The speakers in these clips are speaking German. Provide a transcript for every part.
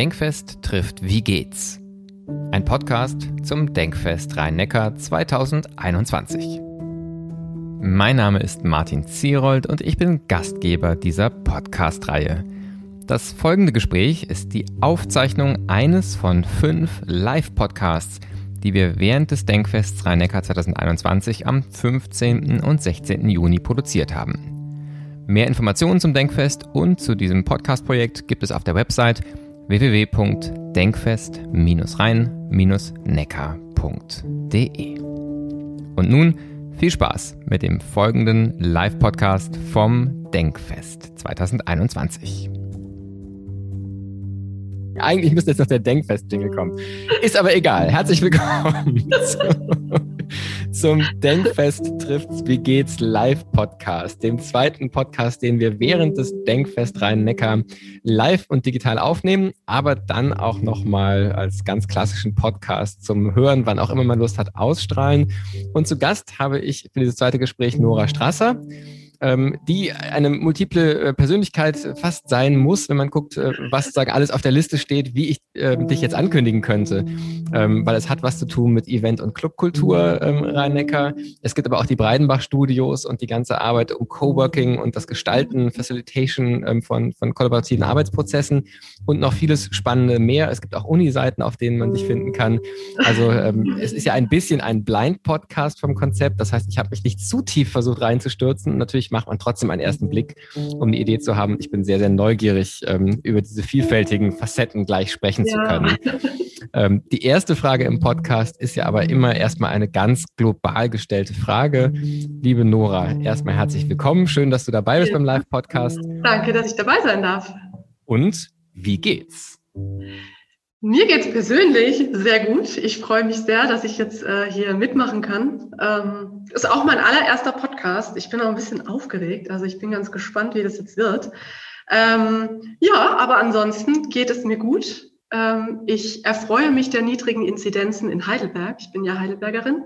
Denkfest trifft Wie geht's? Ein Podcast zum Denkfest Rhein-Neckar 2021. Mein Name ist Martin Zierold und ich bin Gastgeber dieser Podcast-Reihe. Das folgende Gespräch ist die Aufzeichnung eines von fünf Live-Podcasts, die wir während des Denkfests Rhein-Neckar 2021 am 15. und 16. Juni produziert haben. Mehr Informationen zum Denkfest und zu diesem Podcast-Projekt gibt es auf der Website www.denkfest-rhein-neckar.de. Und nun viel Spaß mit dem folgenden Live-Podcast vom Denkfest 2021. Eigentlich müsste jetzt noch der Denkfest-Jingle kommen. Ist aber egal. Herzlich willkommen zum Denkfest trifft's Wie geht's Live Podcast, dem zweiten Podcast, den wir während des Denkfest Rhein-Neckar live und digital aufnehmen, aber dann auch nochmal als ganz klassischen Podcast zum Hören, wann auch immer man Lust hat, ausstrahlen. Und zu Gast habe ich für dieses zweite Gespräch Nora Strasser ähm, die eine multiple äh, Persönlichkeit fast sein muss, wenn man guckt, äh, was sagen alles auf der Liste steht, wie ich äh, dich jetzt ankündigen könnte. Ähm, weil es hat was zu tun mit Event- und Clubkultur ähm, Rhein-Neckar. Es gibt aber auch die Breidenbach-Studios und die ganze Arbeit um Coworking und das Gestalten, Facilitation ähm, von, von kollaborativen Arbeitsprozessen und noch vieles Spannende mehr. Es gibt auch Uni-Seiten, auf denen man dich finden kann. Also ähm, es ist ja ein bisschen ein Blind-Podcast vom Konzept. Das heißt, ich habe mich nicht zu tief versucht reinzustürzen. Natürlich macht man trotzdem einen ersten Blick, um eine Idee zu haben. Ich bin sehr, sehr neugierig, ähm, über diese vielfältigen Facetten gleich sprechen ja. zu können. Ähm, die erste Frage im Podcast ist ja aber immer erstmal eine ganz global gestellte Frage. Liebe Nora, erstmal herzlich willkommen. Schön, dass du dabei bist beim Live-Podcast. Danke, dass ich dabei sein darf. Und wie geht's? Mir geht es persönlich sehr gut. Ich freue mich sehr, dass ich jetzt äh, hier mitmachen kann. Ähm, ist auch mein allererster Podcast. Ich bin auch ein bisschen aufgeregt. Also ich bin ganz gespannt, wie das jetzt wird. Ähm, ja, aber ansonsten geht es mir gut. Ähm, ich erfreue mich der niedrigen Inzidenzen in Heidelberg. Ich bin ja Heidelbergerin.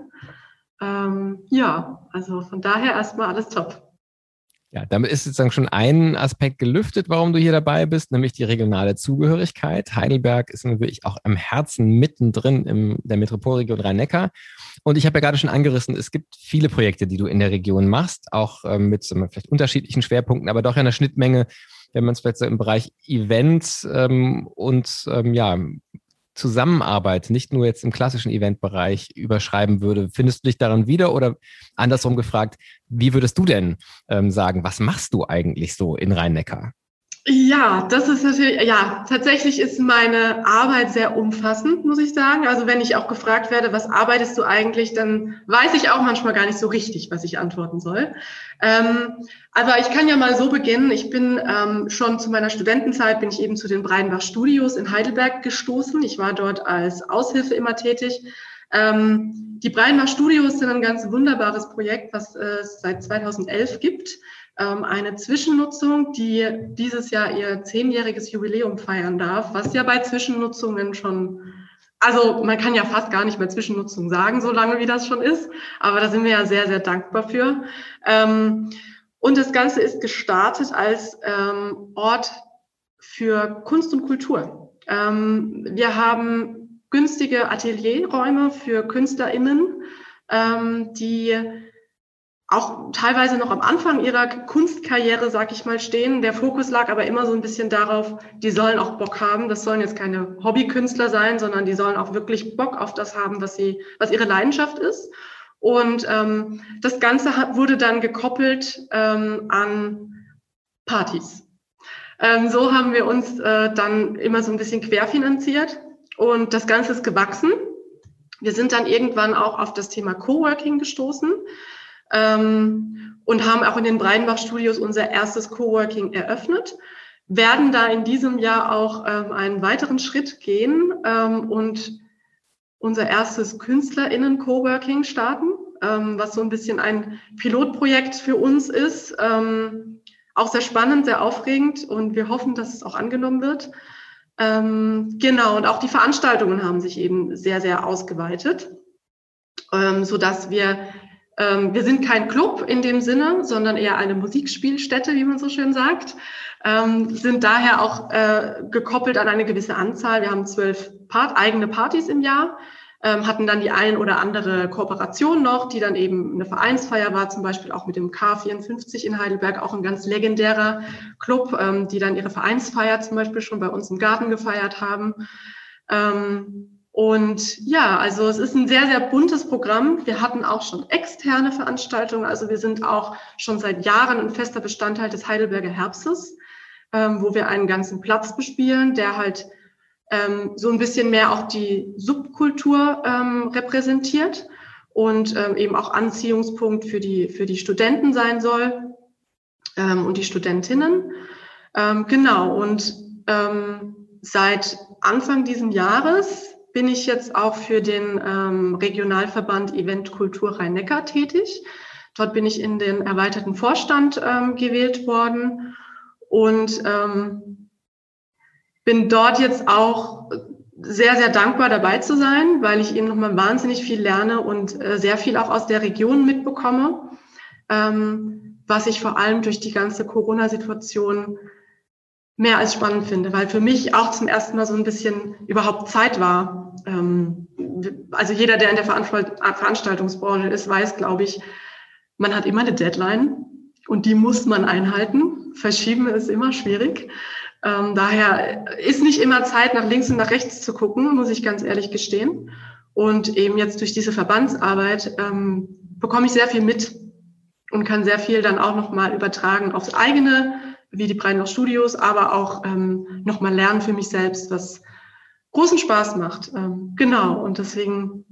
Ähm, ja, also von daher erstmal alles top. Ja, damit ist sozusagen schon ein Aspekt gelüftet, warum du hier dabei bist, nämlich die regionale Zugehörigkeit. Heidelberg ist wirklich auch im Herzen mittendrin in der Metropolregion Rhein-Neckar. Und ich habe ja gerade schon angerissen, es gibt viele Projekte, die du in der Region machst, auch ähm, mit so, vielleicht unterschiedlichen Schwerpunkten, aber doch in der Schnittmenge, wenn man es vielleicht so im Bereich Event ähm, und ähm, ja, Zusammenarbeit, nicht nur jetzt im klassischen Eventbereich überschreiben würde, findest du dich daran wieder oder andersrum gefragt, wie würdest du denn ähm, sagen, was machst du eigentlich so in Rhein-Neckar? Ja, das ist natürlich, ja, tatsächlich ist meine Arbeit sehr umfassend, muss ich sagen. Also wenn ich auch gefragt werde, was arbeitest du eigentlich, dann weiß ich auch manchmal gar nicht so richtig, was ich antworten soll. Ähm, aber ich kann ja mal so beginnen. Ich bin ähm, schon zu meiner Studentenzeit, bin ich eben zu den Breidenbach Studios in Heidelberg gestoßen. Ich war dort als Aushilfe immer tätig. Ähm, die Breidenbach Studios sind ein ganz wunderbares Projekt, was es seit 2011 gibt eine Zwischennutzung, die dieses Jahr ihr zehnjähriges Jubiläum feiern darf, was ja bei Zwischennutzungen schon, also man kann ja fast gar nicht mehr Zwischennutzung sagen, so lange wie das schon ist, aber da sind wir ja sehr, sehr dankbar für. Ähm, und das Ganze ist gestartet als ähm, Ort für Kunst und Kultur. wir haben günstige Atelierräume für KünstlerInnen, die auch teilweise noch am Anfang ihrer Kunstkarriere, sag ich mal, stehen. Der Fokus lag aber immer so ein bisschen darauf, die sollen auch Bock haben. Das sollen jetzt keine Hobbykünstler sein, sondern die sollen auch wirklich Bock auf das haben, was sie, was ihre Leidenschaft ist. Und ähm, das Ganze hat, wurde dann gekoppelt ähm, an Partys. Ähm, so haben wir uns äh, dann immer so ein bisschen querfinanziert und das Ganze ist gewachsen. Wir sind dann irgendwann auch auf das Thema Coworking gestoßen ähm, und haben auch in den Breidenbach-Studios unser erstes Coworking eröffnet, werden da in diesem Jahr auch ähm, einen weiteren Schritt gehen ähm, und unser erstes KünstlerInnen-Coworking starten, ähm, was so ein bisschen ein Pilotprojekt für uns ist. Ähm, auch sehr spannend, sehr aufregend und wir hoffen, dass es auch angenommen wird. Ähm, genau, und auch die Veranstaltungen haben sich eben sehr, sehr ausgeweitet, ähm, so dass wir wir sind kein Club in dem Sinne, sondern eher eine Musikspielstätte, wie man so schön sagt. ähm, sind daher auch äh, gekoppelt an eine gewisse Anzahl. Wir haben zwölf Part eigene Partys im Jahr, ähm, hatten dann die ein oder andere Kooperation noch, die dann eben eine Vereinsfeier war, zum Beispiel auch mit dem K54 in Heidelberg, auch ein ganz legendärer Club, ähm, die dann ihre Vereinsfeier zum Beispiel schon bei uns im Garten gefeiert haben. Ähm, und ja, also es ist ein sehr, sehr buntes Programm. Wir hatten auch schon externe Veranstaltungen. Also wir sind auch schon seit Jahren ein fester Bestandteil des Heidelberger Herbstes, ähm, wo wir einen ganzen Platz bespielen, der halt ähm, so ein bisschen mehr auch die Subkultur ähm, repräsentiert und ähm, eben auch Anziehungspunkt für die, für die Studenten sein soll ähm, und die Studentinnen. Ähm, genau, und seit Anfang diesen Jahres bin ich jetzt auch für den ähm, Regionalverband Event Kultur Rhein-Neckar tätig. Dort bin ich in den erweiterten Vorstand ähm, gewählt worden und ähm, bin dort jetzt auch sehr, sehr dankbar dabei zu sein, weil ich eben nochmal wahnsinnig viel lerne und äh, sehr viel auch aus der Region mitbekomme, ähm, was ich vor allem durch die ganze Corona-Situation mehr als spannend finde, weil für mich auch zum ersten Mal so ein bisschen überhaupt Zeit war. Ähm, also jeder, der in der Veranstaltungsbranche ist, weiß, glaube ich, man hat immer eine Deadline und die muss man einhalten. Verschieben ist immer schwierig. Ähm, daher ist nicht immer Zeit, nach links und nach rechts zu gucken, muss ich ganz ehrlich gestehen. Und eben jetzt durch diese Verbandsarbeit ähm, bekomme ich sehr viel mit und kann sehr viel dann auch nochmal übertragen aufs eigene wie die Breitenbach Studios, aber auch ähm, nochmal lernen für mich selbst, was großen Spaß macht. Ähm, genau, und deswegen,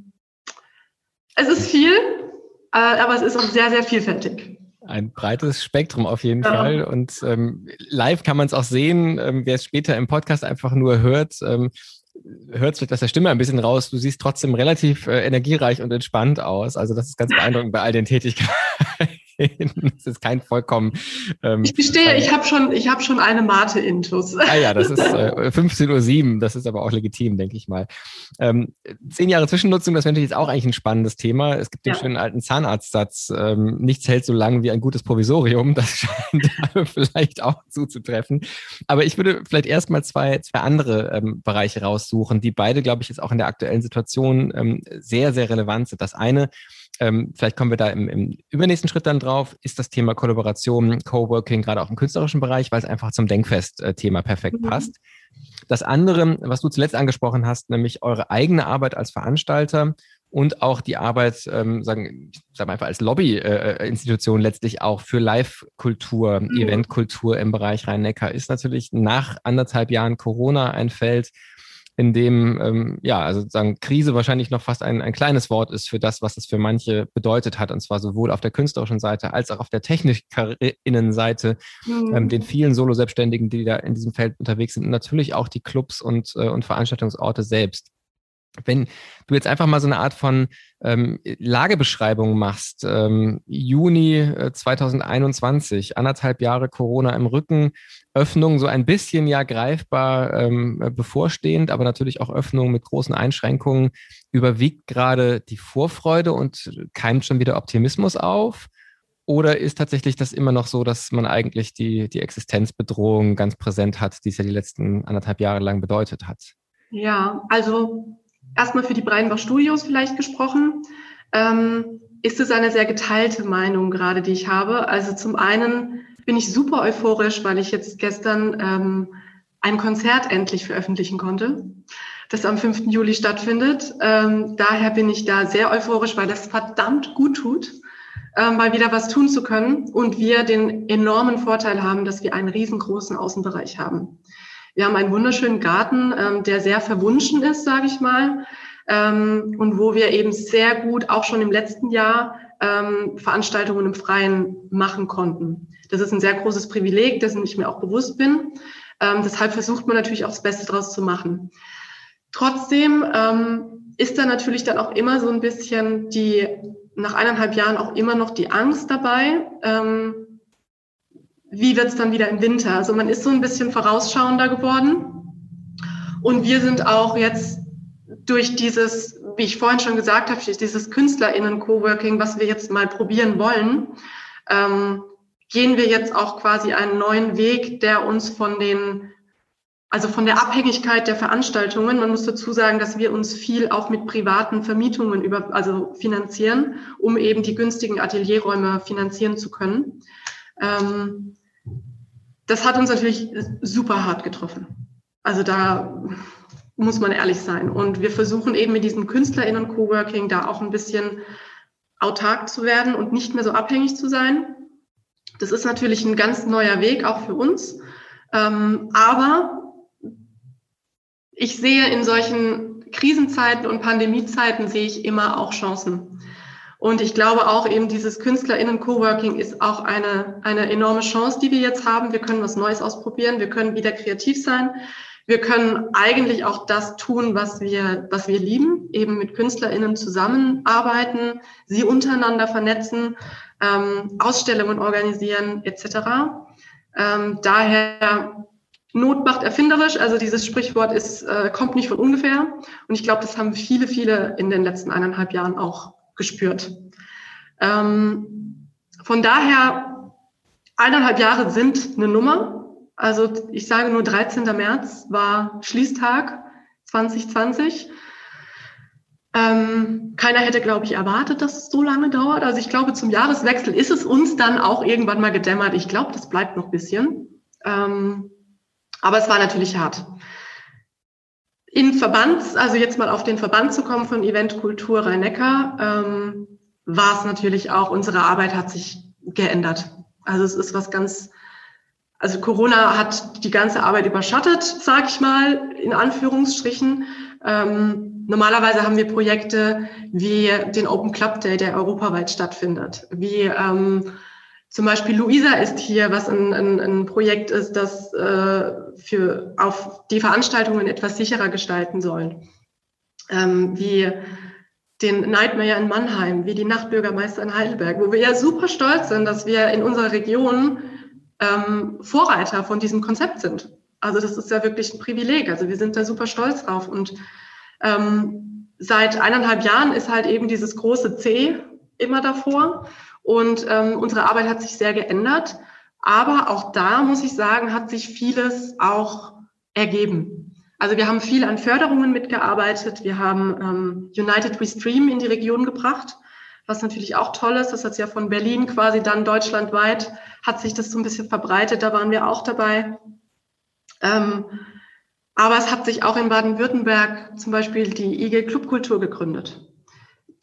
es ist viel, äh, aber es ist auch sehr, sehr vielfältig. Ein breites Spektrum auf jeden ja. Fall. Und ähm, live kann man es auch sehen, ähm, wer es später im Podcast einfach nur hört. Ähm, hört vielleicht aus der Stimme ein bisschen raus. Du siehst trotzdem relativ äh, energiereich und entspannt aus. Also das ist ganz beeindruckend bei all den Tätigkeiten. Das ist kein vollkommen. Ähm, ich gestehe, ich habe schon, ich habe schon eine Mate-Intus. Ah ja, das ist äh, 15.07 Uhr. Das ist aber auch legitim, denke ich mal. Ähm, zehn Jahre Zwischennutzung, das wäre natürlich jetzt auch eigentlich ein spannendes Thema. Es gibt den ja. schönen alten Zahnarztsatz, ähm, nichts hält so lang wie ein gutes Provisorium. Das scheint vielleicht auch zuzutreffen. Aber ich würde vielleicht erstmal zwei, zwei andere ähm, Bereiche raussuchen, die beide, glaube ich, jetzt auch in der aktuellen Situation ähm, sehr, sehr relevant sind. Das eine ähm, vielleicht kommen wir da im, im, übernächsten Schritt dann drauf, ist das Thema Kollaboration, Coworking, gerade auch im künstlerischen Bereich, weil es einfach zum Denkfest-Thema perfekt mhm. passt. Das andere, was du zuletzt angesprochen hast, nämlich eure eigene Arbeit als Veranstalter und auch die Arbeit, ähm, sagen, ich sage einfach als Lobbyinstitution äh, letztlich auch für Live-Kultur, mhm. Eventkultur im Bereich Rhein-Neckar ist natürlich nach anderthalb Jahren Corona ein Feld, in dem ja, ja, also sozusagen Krise wahrscheinlich noch fast ein, ein kleines Wort ist für das, was es für manche bedeutet hat, und zwar sowohl auf der künstlerischen Seite als auch auf der Technikerinnenseite, mhm. ähm, den vielen Solo-Selbstständigen, die da in diesem Feld unterwegs sind, und natürlich auch die Clubs und, äh, und Veranstaltungsorte selbst. Wenn du jetzt einfach mal so eine Art von ähm, Lagebeschreibung machst, ähm, Juni äh, 2021, anderthalb Jahre Corona im Rücken, Öffnung so ein bisschen ja greifbar ähm, bevorstehend, aber natürlich auch Öffnung mit großen Einschränkungen, überwiegt gerade die Vorfreude und keimt schon wieder Optimismus auf? Oder ist tatsächlich das immer noch so, dass man eigentlich die, die Existenzbedrohung ganz präsent hat, die es ja die letzten anderthalb Jahre lang bedeutet hat? Ja, also erstmal für die Breinbach Studios vielleicht gesprochen, ähm, ist es eine sehr geteilte Meinung gerade, die ich habe. Also zum einen bin ich super euphorisch, weil ich jetzt gestern ähm, ein Konzert endlich veröffentlichen konnte, das am 5. Juli stattfindet. Ähm, daher bin ich da sehr euphorisch, weil das verdammt gut tut, ähm, mal wieder was tun zu können und wir den enormen Vorteil haben, dass wir einen riesengroßen Außenbereich haben. Wir haben einen wunderschönen Garten, ähm, der sehr verwunschen ist, sage ich mal, ähm, und wo wir eben sehr gut auch schon im letzten Jahr ähm, Veranstaltungen im Freien machen konnten. Das ist ein sehr großes Privileg, dessen ich mir auch bewusst bin. Ähm, deshalb versucht man natürlich auch das Beste draus zu machen. Trotzdem ähm, ist da natürlich dann auch immer so ein bisschen die, nach eineinhalb Jahren auch immer noch die Angst dabei. Ähm, wie wird es dann wieder im Winter? Also man ist so ein bisschen vorausschauender geworden. Und wir sind auch jetzt durch dieses, wie ich vorhin schon gesagt habe, dieses KünstlerInnen-Coworking, was wir jetzt mal probieren wollen, ähm, gehen wir jetzt auch quasi einen neuen Weg, der uns von den, also von der Abhängigkeit der Veranstaltungen, man muss dazu sagen, dass wir uns viel auch mit privaten Vermietungen über, also finanzieren, um eben die günstigen Atelierräume finanzieren zu können. Ähm, das hat uns natürlich super hart getroffen. Also da muss man ehrlich sein. Und wir versuchen eben mit diesem KünstlerInnen-Coworking da auch ein bisschen autark zu werden und nicht mehr so abhängig zu sein. Das ist natürlich ein ganz neuer Weg, auch für uns. Ähm, aber ich sehe in solchen Krisenzeiten und Pandemiezeiten sehe ich immer auch Chancen. Und ich glaube auch eben dieses KünstlerInnen-Coworking ist auch eine, eine enorme Chance, die wir jetzt haben. Wir können was Neues ausprobieren. Wir können wieder kreativ sein. Wir können eigentlich auch das tun, was wir, was wir lieben, eben mit KünstlerInnen zusammenarbeiten, sie untereinander vernetzen, ähm, Ausstellungen organisieren etc. Ähm, daher Not macht erfinderisch, also dieses Sprichwort ist, äh, kommt nicht von ungefähr. Und ich glaube, das haben viele, viele in den letzten eineinhalb Jahren auch gespürt. Ähm, von daher, eineinhalb Jahre sind eine Nummer. Also ich sage nur 13. März war Schließtag 2020. Ähm, keiner hätte, glaube ich, erwartet, dass es so lange dauert. Also ich glaube, zum Jahreswechsel ist es uns dann auch irgendwann mal gedämmert. Ich glaube, das bleibt noch ein bisschen. Ähm, aber es war natürlich hart. In Verband, also jetzt mal auf den Verband zu kommen von Event Kultur Rhein-Neckar, ähm, war es natürlich auch, unsere Arbeit hat sich geändert. Also es ist was ganz also Corona hat die ganze Arbeit überschattet, sag ich mal, in Anführungsstrichen. Ähm, normalerweise haben wir Projekte wie den Open Club Day, der europaweit stattfindet. Wie ähm, zum Beispiel Luisa ist hier, was ein, ein, ein Projekt ist, das äh, für auf die Veranstaltungen etwas sicherer gestalten soll. Ähm, wie den Nightmare in Mannheim, wie die Nachtbürgermeister in Heidelberg, wo wir ja super stolz sind, dass wir in unserer Region ähm, Vorreiter von diesem Konzept sind. Also das ist ja wirklich ein Privileg. Also wir sind da super stolz drauf. Und ähm, seit eineinhalb Jahren ist halt eben dieses große C immer davor. Und ähm, unsere Arbeit hat sich sehr geändert. Aber auch da, muss ich sagen, hat sich vieles auch ergeben. Also wir haben viel an Förderungen mitgearbeitet. Wir haben ähm, United We Stream in die Region gebracht was natürlich auch toll ist. Das hat ja von Berlin quasi dann deutschlandweit, hat sich das so ein bisschen verbreitet. Da waren wir auch dabei. Ähm, aber es hat sich auch in Baden-Württemberg zum Beispiel die IG Clubkultur gegründet.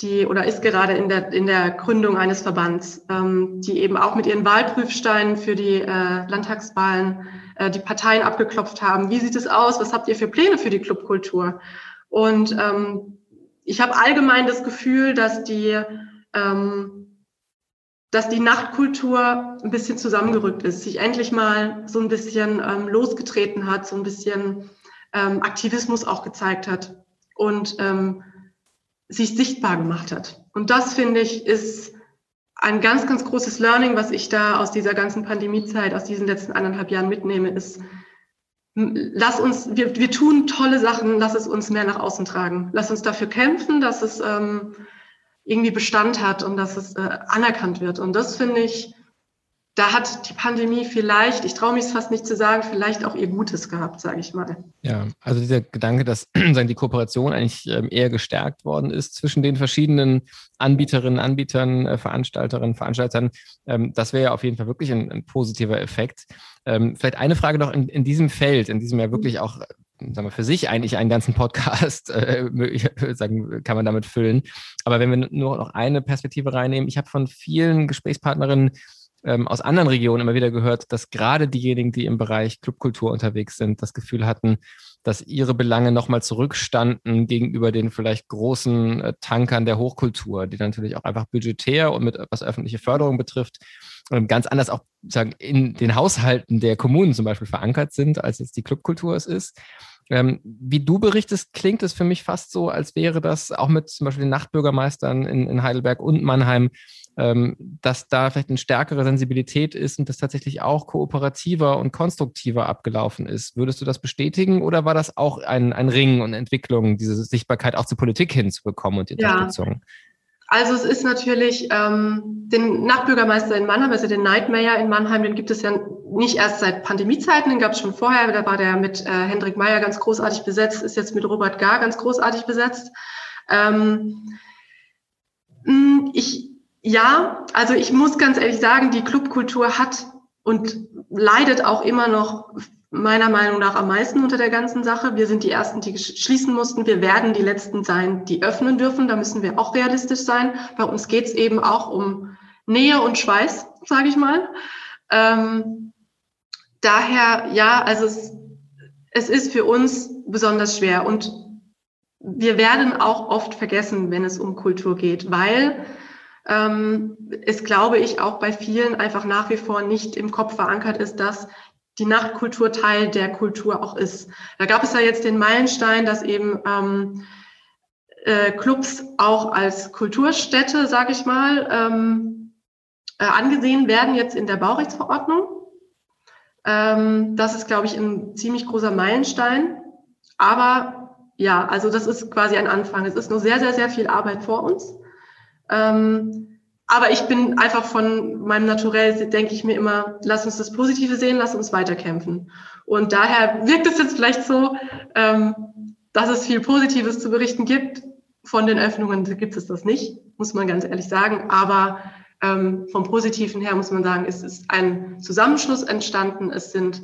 Die oder ist gerade in der, in der Gründung eines Verbands, ähm, die eben auch mit ihren Wahlprüfsteinen für die äh, Landtagswahlen äh, die Parteien abgeklopft haben. Wie sieht es aus? Was habt ihr für Pläne für die Clubkultur? Und ähm, ich habe allgemein das Gefühl, dass die ähm, dass die Nachtkultur ein bisschen zusammengerückt ist, sich endlich mal so ein bisschen ähm, losgetreten hat, so ein bisschen ähm, Aktivismus auch gezeigt hat und ähm, sich sichtbar gemacht hat. Und das finde ich ist ein ganz, ganz großes Learning, was ich da aus dieser ganzen Pandemiezeit, aus diesen letzten anderthalb Jahren mitnehme, ist, lass uns, wir, wir tun tolle Sachen, lass es uns mehr nach außen tragen. Lass uns dafür kämpfen, dass es ähm, irgendwie Bestand hat und dass es äh, anerkannt wird. Und das finde ich, da hat die Pandemie vielleicht, ich traue mich es fast nicht zu sagen, vielleicht auch ihr Gutes gehabt, sage ich mal. Ja, also dieser Gedanke, dass die Kooperation eigentlich ähm, eher gestärkt worden ist zwischen den verschiedenen Anbieterinnen, Anbietern, äh, Veranstalterinnen, Veranstaltern, ähm, das wäre ja auf jeden Fall wirklich ein, ein positiver Effekt. Ähm, vielleicht eine Frage noch in, in diesem Feld, in diesem ja wirklich auch sagen wir, für sich eigentlich einen ganzen Podcast, äh, sagen, kann man damit füllen. Aber wenn wir nur noch eine Perspektive reinnehmen, ich habe von vielen Gesprächspartnerinnen ähm, aus anderen Regionen immer wieder gehört, dass gerade diejenigen, die im Bereich Clubkultur unterwegs sind, das Gefühl hatten, dass ihre Belange nochmal zurückstanden gegenüber den vielleicht großen äh, Tankern der Hochkultur, die natürlich auch einfach budgetär und mit was öffentliche Förderung betrifft, ähm, ganz anders auch sagen, in den Haushalten der Kommunen zum Beispiel verankert sind, als jetzt die Clubkultur es ist. Ähm, wie du berichtest, klingt es für mich fast so, als wäre das auch mit zum Beispiel den Nachtbürgermeistern in, in Heidelberg und Mannheim, ähm, dass da vielleicht eine stärkere Sensibilität ist und das tatsächlich auch kooperativer und konstruktiver abgelaufen ist. Würdest du das bestätigen oder war das auch ein, ein Ring und Entwicklung, diese Sichtbarkeit auch zur Politik hinzubekommen und die Unterstützung? Also es ist natürlich ähm, den Nachbürgermeister in Mannheim, also den Nightmayor in Mannheim, den gibt es ja nicht erst seit Pandemiezeiten, den gab es schon vorher. Da war der mit äh, Hendrik Meyer ganz großartig besetzt, ist jetzt mit Robert Gar ganz großartig besetzt. Ähm, hm, ich, ja, also ich muss ganz ehrlich sagen, die Clubkultur hat und leidet auch immer noch meiner Meinung nach am meisten unter der ganzen Sache. Wir sind die Ersten, die schließen mussten. Wir werden die Letzten sein, die öffnen dürfen. Da müssen wir auch realistisch sein. Bei uns geht es eben auch um Nähe und Schweiß, sage ich mal. Ähm, daher, ja, also es, es ist für uns besonders schwer. Und wir werden auch oft vergessen, wenn es um Kultur geht, weil ähm, es, glaube ich, auch bei vielen einfach nach wie vor nicht im Kopf verankert ist, dass die Nachtkultur Teil der Kultur auch ist. Da gab es ja jetzt den Meilenstein, dass eben ähm, äh, Clubs auch als Kulturstätte, sage ich mal, ähm, äh, angesehen werden jetzt in der Baurechtsverordnung. Ähm, das ist, glaube ich, ein ziemlich großer Meilenstein. Aber ja, also das ist quasi ein Anfang. Es ist nur sehr, sehr, sehr viel Arbeit vor uns. Ähm, aber ich bin einfach von meinem Naturell, denke ich mir immer, lass uns das Positive sehen, lass uns weiterkämpfen. Und daher wirkt es jetzt vielleicht so, ähm, dass es viel Positives zu berichten gibt. Von den Öffnungen gibt es das nicht, muss man ganz ehrlich sagen. Aber ähm, vom Positiven her muss man sagen, es ist ein Zusammenschluss entstanden. Es sind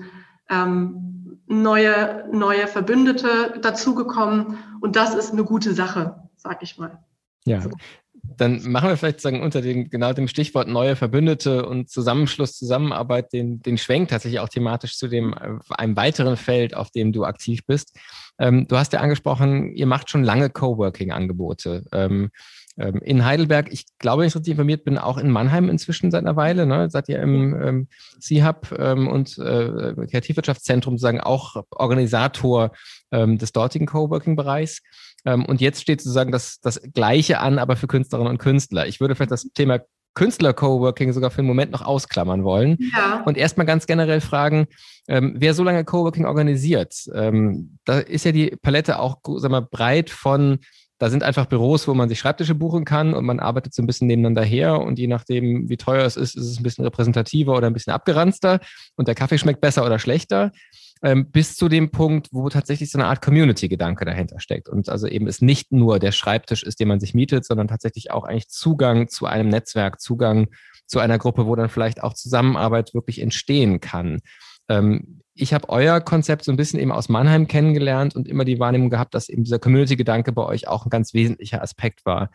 ähm, neue, neue Verbündete dazugekommen. Und das ist eine gute Sache, sag ich mal. Ja, dann machen wir vielleicht sagen unter dem genau dem Stichwort neue Verbündete und Zusammenschluss, Zusammenarbeit den, den Schwenk tatsächlich auch thematisch zu dem äh, einem weiteren Feld, auf dem du aktiv bist. Ähm, du hast ja angesprochen, ihr macht schon lange Coworking-Angebote. Ähm, ähm, in Heidelberg, ich glaube, wenn ich richtig informiert bin, auch in Mannheim inzwischen seit einer Weile. Ne? Seid ihr im ähm, C-Hub ähm, und äh, Kreativwirtschaftszentrum sozusagen auch Organisator ähm, des dortigen Coworking-Bereichs. Ähm, und jetzt steht sozusagen das, das Gleiche an, aber für Künstlerinnen und Künstler. Ich würde vielleicht das Thema Künstler-Coworking sogar für einen Moment noch ausklammern wollen. Ja. Und erstmal ganz generell fragen, ähm, wer so lange Coworking organisiert, ähm, da ist ja die Palette auch sag mal, breit von, da sind einfach Büros, wo man sich Schreibtische buchen kann und man arbeitet so ein bisschen nebeneinander her und je nachdem, wie teuer es ist, ist es ein bisschen repräsentativer oder ein bisschen abgeranzter und der Kaffee schmeckt besser oder schlechter ähm, bis zu dem Punkt, wo tatsächlich so eine Art Community-Gedanke dahinter steckt. Und also eben es nicht nur der Schreibtisch ist, den man sich mietet, sondern tatsächlich auch eigentlich Zugang zu einem Netzwerk, Zugang zu einer Gruppe, wo dann vielleicht auch Zusammenarbeit wirklich entstehen kann. Ähm, ich habe euer Konzept so ein bisschen eben aus Mannheim kennengelernt und immer die Wahrnehmung gehabt, dass eben dieser Community-Gedanke bei euch auch ein ganz wesentlicher Aspekt war.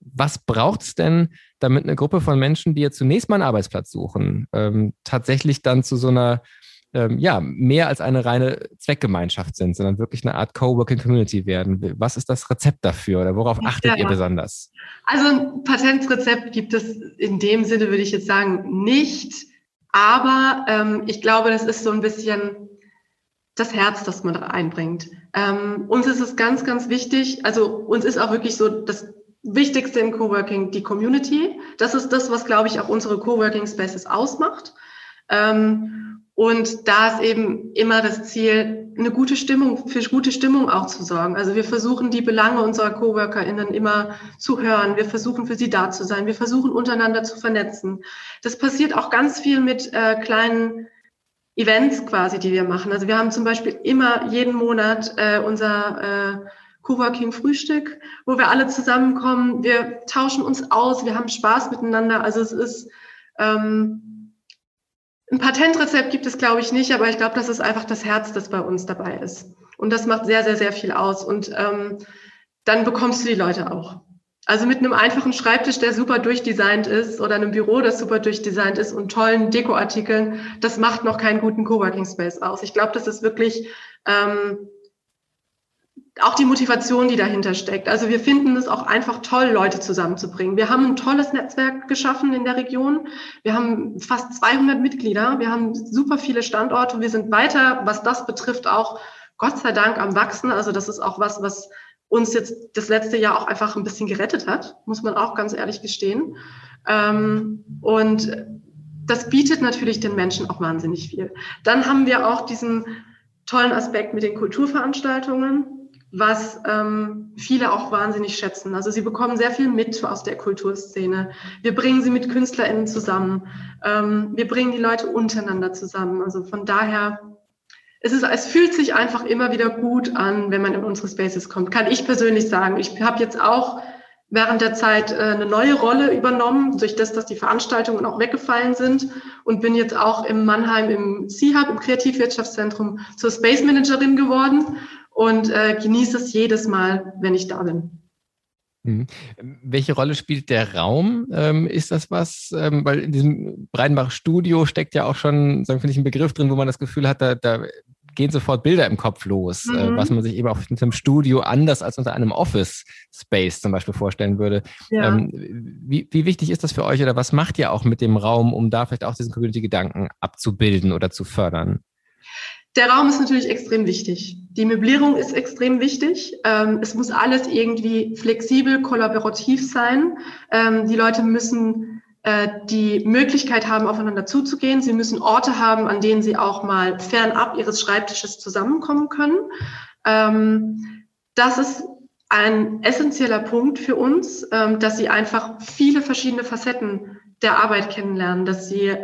Was braucht es denn, damit eine Gruppe von Menschen, die jetzt zunächst mal einen Arbeitsplatz suchen, ähm, tatsächlich dann zu so einer ähm, ja, mehr als eine reine Zweckgemeinschaft sind, sondern wirklich eine Art Coworking Community werden. Was ist das Rezept dafür oder worauf achtet ja. ihr besonders? Also ein Patentrezept gibt es in dem Sinne, würde ich jetzt sagen, nicht. Aber ähm, ich glaube, das ist so ein bisschen das Herz, das man da einbringt. Ähm, uns ist es ganz, ganz wichtig. Also uns ist auch wirklich so das Wichtigste im Coworking die Community. Das ist das, was, glaube ich, auch unsere Coworking Spaces ausmacht. Ähm, und da ist eben immer das Ziel, eine gute Stimmung, für gute Stimmung auch zu sorgen. Also wir versuchen die Belange unserer CoworkerInnen immer zu hören. Wir versuchen für sie da zu sein. Wir versuchen untereinander zu vernetzen. Das passiert auch ganz viel mit äh, kleinen Events quasi, die wir machen. Also wir haben zum Beispiel immer jeden Monat äh, unser äh, Coworking Frühstück, wo wir alle zusammenkommen. Wir tauschen uns aus. Wir haben Spaß miteinander. Also es ist, ähm, ein Patentrezept gibt es, glaube ich, nicht, aber ich glaube, das ist einfach das Herz, das bei uns dabei ist. Und das macht sehr, sehr, sehr viel aus. Und ähm, dann bekommst du die Leute auch. Also mit einem einfachen Schreibtisch, der super durchdesignt ist, oder einem Büro, das super durchdesignt ist und tollen Dekoartikeln, das macht noch keinen guten Coworking Space aus. Ich glaube, das ist wirklich ähm, auch die Motivation, die dahinter steckt. Also wir finden es auch einfach toll, Leute zusammenzubringen. Wir haben ein tolles Netzwerk geschaffen in der Region. Wir haben fast 200 Mitglieder. Wir haben super viele Standorte. Wir sind weiter, was das betrifft, auch Gott sei Dank am Wachsen. Also das ist auch was, was uns jetzt das letzte Jahr auch einfach ein bisschen gerettet hat, muss man auch ganz ehrlich gestehen. Ähm, und das bietet natürlich den Menschen auch wahnsinnig viel. Dann haben wir auch diesen tollen Aspekt mit den Kulturveranstaltungen was ähm, viele auch wahnsinnig schätzen. Also sie bekommen sehr viel mit aus der Kulturszene. Wir bringen sie mit KünstlerInnen zusammen. Ähm, wir bringen die Leute untereinander zusammen. Also von daher, es, ist, es fühlt sich einfach immer wieder gut an, wenn man in unsere Spaces kommt. Kann ich persönlich sagen. Ich habe jetzt auch während der Zeit äh, eine neue Rolle übernommen, durch das, dass die Veranstaltungen auch weggefallen sind und bin jetzt auch im Mannheim im C-Hub, im Kreativwirtschaftszentrum, zur Space Managerin geworden und äh, genieße es jedes Mal, wenn ich da bin. Mhm. Welche Rolle spielt der Raum? Ähm, ist das was, ähm, weil in diesem Breidenbach-Studio steckt ja auch schon, sagen finde ich, ein Begriff drin, wo man das Gefühl hat, da, da gehen sofort Bilder im Kopf los, äh, mhm. äh, was man sich eben auch in einem Studio anders als unter einem Office-Space zum Beispiel vorstellen würde. Ja. Ähm, wie, wie wichtig ist das für euch oder was macht ihr auch mit dem Raum, um da vielleicht auch diesen Community-Gedanken abzubilden oder zu fördern? Der Raum ist natürlich extrem wichtig. Die Möblierung ist extrem wichtig. Ähm, es muss alles irgendwie flexibel, kollaborativ sein. Ähm, die Leute müssen äh, die Möglichkeit haben, aufeinander zuzugehen. Sie müssen Orte haben, an denen sie auch mal fernab ihres Schreibtisches zusammenkommen können. Ähm, das ist ein essentieller Punkt für uns, dass sie einfach viele verschiedene Facetten der Arbeit kennenlernen, dass sie,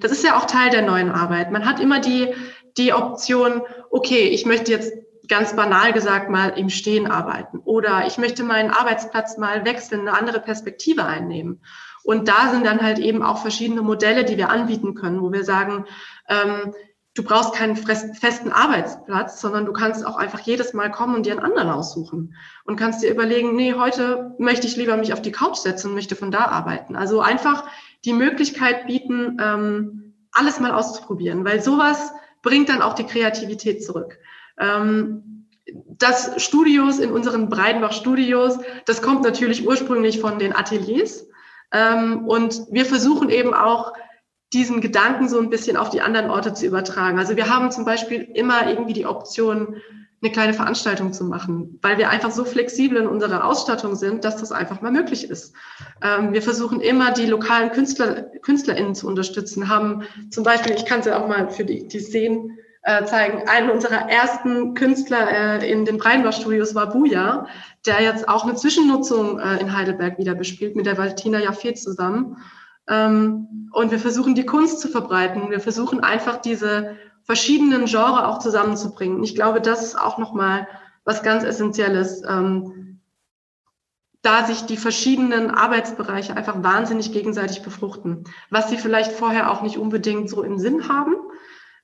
das ist ja auch Teil der neuen Arbeit. Man hat immer die die Option, okay, ich möchte jetzt ganz banal gesagt mal im Stehen arbeiten oder ich möchte meinen Arbeitsplatz mal wechseln, eine andere Perspektive einnehmen. Und da sind dann halt eben auch verschiedene Modelle, die wir anbieten können, wo wir sagen, ähm, du brauchst keinen festen Arbeitsplatz, sondern du kannst auch einfach jedes Mal kommen und dir einen anderen aussuchen und kannst dir überlegen, nee, heute möchte ich lieber mich auf die Couch setzen und möchte von da arbeiten. Also einfach die Möglichkeit bieten, ähm, alles mal auszuprobieren, weil sowas bringt dann auch die Kreativität zurück. Ähm, das Studios in unseren Breidenbach-Studios, das kommt natürlich ursprünglich von den Ateliers. Ähm, und wir versuchen eben auch, diesen Gedanken so ein bisschen auf die anderen Orte zu übertragen. Also wir haben zum Beispiel immer irgendwie die Option, eine kleine Veranstaltung zu machen, weil wir einfach so flexibel in unserer Ausstattung sind, dass das einfach mal möglich ist. Ähm, wir versuchen immer, die lokalen Künstler, KünstlerInnen zu unterstützen, haben zum Beispiel, ich kann es ja auch mal für die, die sehen, äh, zeigen, einen unserer ersten Künstler äh, in den Breitenbach-Studios war Buja, der jetzt auch eine Zwischennutzung äh, in Heidelberg wieder bespielt, mit der Valentina Jaffe zusammen. Ähm, und wir versuchen, die Kunst zu verbreiten. Wir versuchen einfach diese verschiedenen Genres auch zusammenzubringen. Ich glaube, das ist auch nochmal was ganz Essentielles, ähm, da sich die verschiedenen Arbeitsbereiche einfach wahnsinnig gegenseitig befruchten, was sie vielleicht vorher auch nicht unbedingt so im Sinn haben.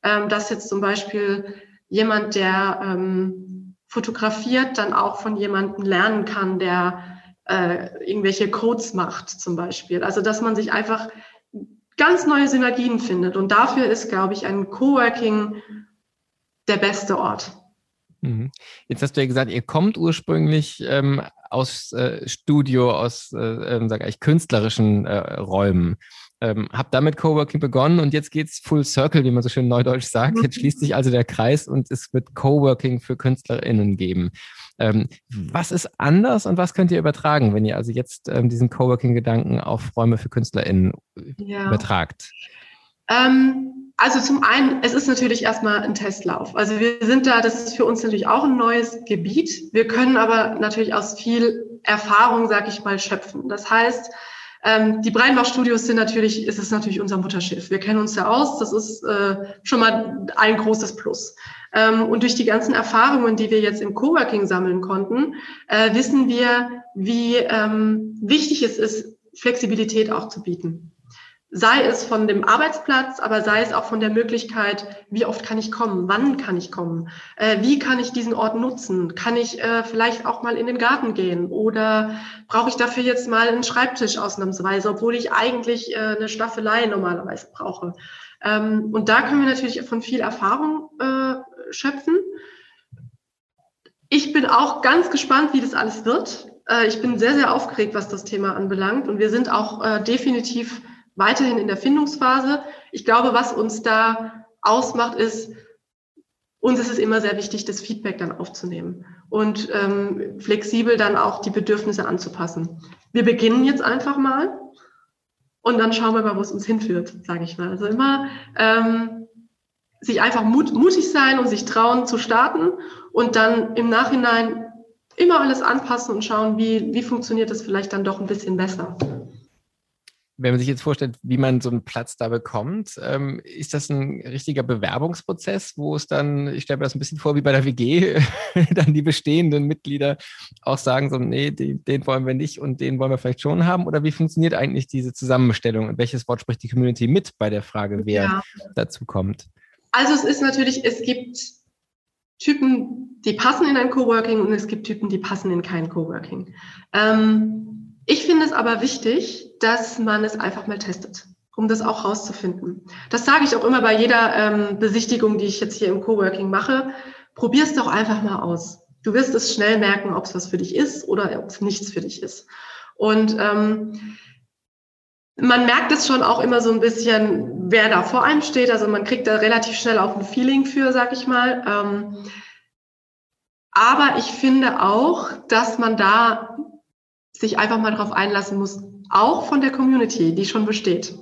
Ähm, dass jetzt zum Beispiel jemand, der ähm, fotografiert, dann auch von jemandem lernen kann, der äh, irgendwelche Codes macht zum Beispiel. Also dass man sich einfach ganz neue Synergien findet. Und dafür ist, glaube ich, ein Coworking der beste Ort. Mhm. Jetzt hast du ja gesagt, ihr kommt ursprünglich ähm, aus äh, Studio, aus, äh, ähm, sag ich, künstlerischen äh, Räumen. Ähm, hab damit Coworking begonnen und jetzt geht's Full Circle, wie man so schön neudeutsch sagt. Jetzt schließt sich also der Kreis und es wird Coworking für KünstlerInnen geben. Ähm, was ist anders und was könnt ihr übertragen, wenn ihr also jetzt ähm, diesen Coworking-Gedanken auf Räume für KünstlerInnen ja. übertragt? Ähm, also zum einen, es ist natürlich erstmal ein Testlauf. Also wir sind da, das ist für uns natürlich auch ein neues Gebiet. Wir können aber natürlich aus viel Erfahrung, sag ich mal, schöpfen. Das heißt, ähm, die Breinbach-Studios sind natürlich, ist es natürlich unser Mutterschiff. Wir kennen uns ja aus, das ist äh, schon mal ein großes Plus. Ähm, und durch die ganzen Erfahrungen, die wir jetzt im Coworking sammeln konnten, äh, wissen wir, wie ähm, wichtig es ist, Flexibilität auch zu bieten sei es von dem Arbeitsplatz, aber sei es auch von der Möglichkeit, wie oft kann ich kommen, wann kann ich kommen, äh, wie kann ich diesen Ort nutzen, kann ich äh, vielleicht auch mal in den Garten gehen oder brauche ich dafür jetzt mal einen Schreibtisch ausnahmsweise, obwohl ich eigentlich eine Staffelei normalerweise brauche. Ähm, und da können wir natürlich von viel Erfahrung schöpfen. Ich bin auch ganz gespannt, wie das alles wird. Äh, ich bin sehr, sehr aufgeregt, was das Thema anbelangt und wir sind auch äh, definitiv weiterhin in der Findungsphase. Ich glaube, was uns da ausmacht, ist, uns ist es immer sehr wichtig, das Feedback dann aufzunehmen und ähm, flexibel dann auch die Bedürfnisse anzupassen. Wir beginnen jetzt einfach mal und dann schauen wir mal, wo es uns hinführt, sage ich mal. Also immer ähm, sich einfach mut, mutig sein und sich trauen zu starten und dann im Nachhinein immer alles anpassen und schauen, wie, wie funktioniert das vielleicht dann doch ein bisschen besser wenn man sich jetzt vorstellt, wie man so einen Platz da bekommt, ähm, ist das ein richtiger Bewerbungsprozess, wo es dann, ich stelle mir das ein bisschen vor wie bei der WG, dann die bestehenden Mitglieder auch sagen so, nee, den, den, wollen wir nicht und den wollen wir vielleicht schon haben? Oder wie funktioniert eigentlich diese Zusammenstellung und welches Wort spricht die Community mit bei der Frage, wer ja. dazu kommt? Also es ist natürlich, es gibt Typen, die passen in ein Coworking und es gibt Typen, die passen in kein Coworking. Ähm, ich finde es aber wichtig, dass man es einfach mal testet, um das auch rauszufinden. Das sage ich auch immer bei jeder ähm, Besichtigung, die ich jetzt hier im Coworking mache. Probier es doch einfach mal aus. Du wirst es schnell merken, ob es was für dich ist oder ob es nichts für dich ist. Und ähm, man merkt es schon auch immer so ein bisschen, wer da vor einem steht. Also man kriegt da relativ schnell auch ein Feeling für, sag ich mal. Ähm, aber ich finde auch, dass man da sich einfach mal darauf einlassen muss, auch von der Community, die schon besteht.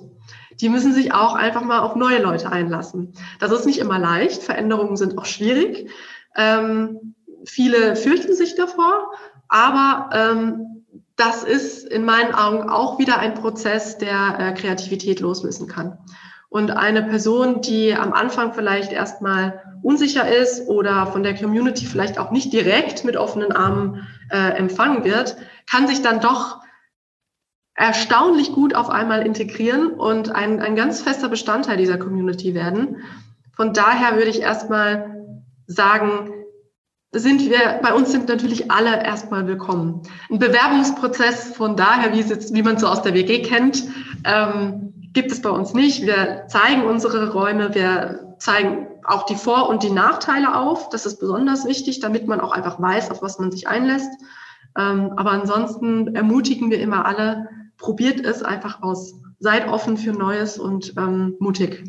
Die müssen sich auch einfach mal auf neue Leute einlassen. Das ist nicht immer leicht. Veränderungen sind auch schwierig. Ähm, viele fürchten sich davor, aber ähm, das ist in meinen Augen auch wieder ein Prozess, der äh, Kreativität loslösen kann. Und eine Person, die am Anfang vielleicht erstmal unsicher ist oder von der Community vielleicht auch nicht direkt mit offenen Armen äh, empfangen wird, kann sich dann doch erstaunlich gut auf einmal integrieren und ein, ein ganz fester Bestandteil dieser Community werden. Von daher würde ich erstmal sagen, sind wir, bei uns sind natürlich alle erstmal willkommen. Ein Bewerbungsprozess von daher, wie, es jetzt, wie man so aus der WG kennt, ähm, gibt es bei uns nicht. Wir zeigen unsere Räume, wir zeigen auch die Vor- und die Nachteile auf. Das ist besonders wichtig, damit man auch einfach weiß, auf was man sich einlässt. Ähm, aber ansonsten ermutigen wir immer alle, probiert es einfach aus. Seid offen für Neues und ähm, mutig.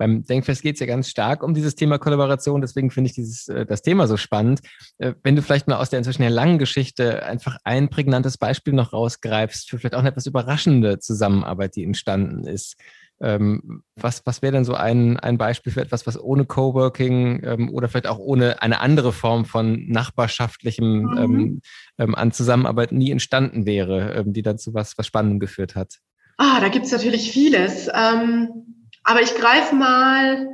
Beim Denkfest geht es ja ganz stark um dieses Thema Kollaboration, deswegen finde ich dieses, äh, das Thema so spannend. Äh, wenn du vielleicht mal aus der inzwischen ja langen Geschichte einfach ein prägnantes Beispiel noch rausgreifst für vielleicht auch eine etwas überraschende Zusammenarbeit, die entstanden ist. Ähm, was was wäre denn so ein, ein Beispiel für etwas, was ohne Coworking ähm, oder vielleicht auch ohne eine andere Form von nachbarschaftlichem mhm. ähm, an Zusammenarbeit nie entstanden wäre, die dann zu was, was Spannendem geführt hat? Ah, da gibt es natürlich vieles. Ähm, aber ich greife mal